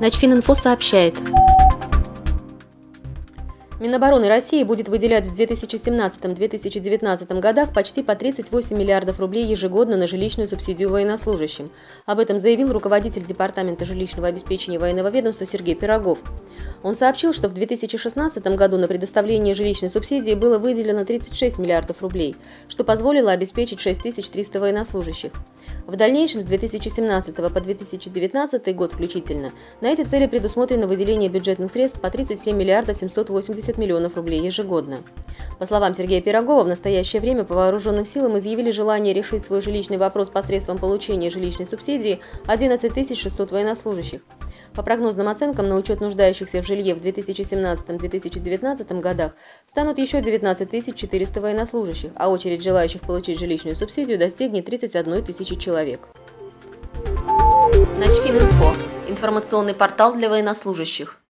Начфининфо сообщает. Минобороны России будет выделять в 2017-2019 годах почти по 38 миллиардов рублей ежегодно на жилищную субсидию военнослужащим. Об этом заявил руководитель Департамента жилищного обеспечения военного ведомства Сергей Пирогов. Он сообщил, что в 2016 году на предоставление жилищной субсидии было выделено 36 миллиардов рублей, что позволило обеспечить 6300 военнослужащих. В дальнейшем с 2017 по 2019 год включительно на эти цели предусмотрено выделение бюджетных средств по 37 миллиардов 780 70 миллионов рублей ежегодно. По словам Сергея Пирогова, в настоящее время по вооруженным силам изъявили желание решить свой жилищный вопрос посредством получения жилищной субсидии 11 600 военнослужащих. По прогнозным оценкам, на учет нуждающихся в жилье в 2017-2019 годах станут еще 19 400 военнослужащих, а очередь желающих получить жилищную субсидию достигнет 31 тысячи человек. Начфининфо – информационный портал для военнослужащих.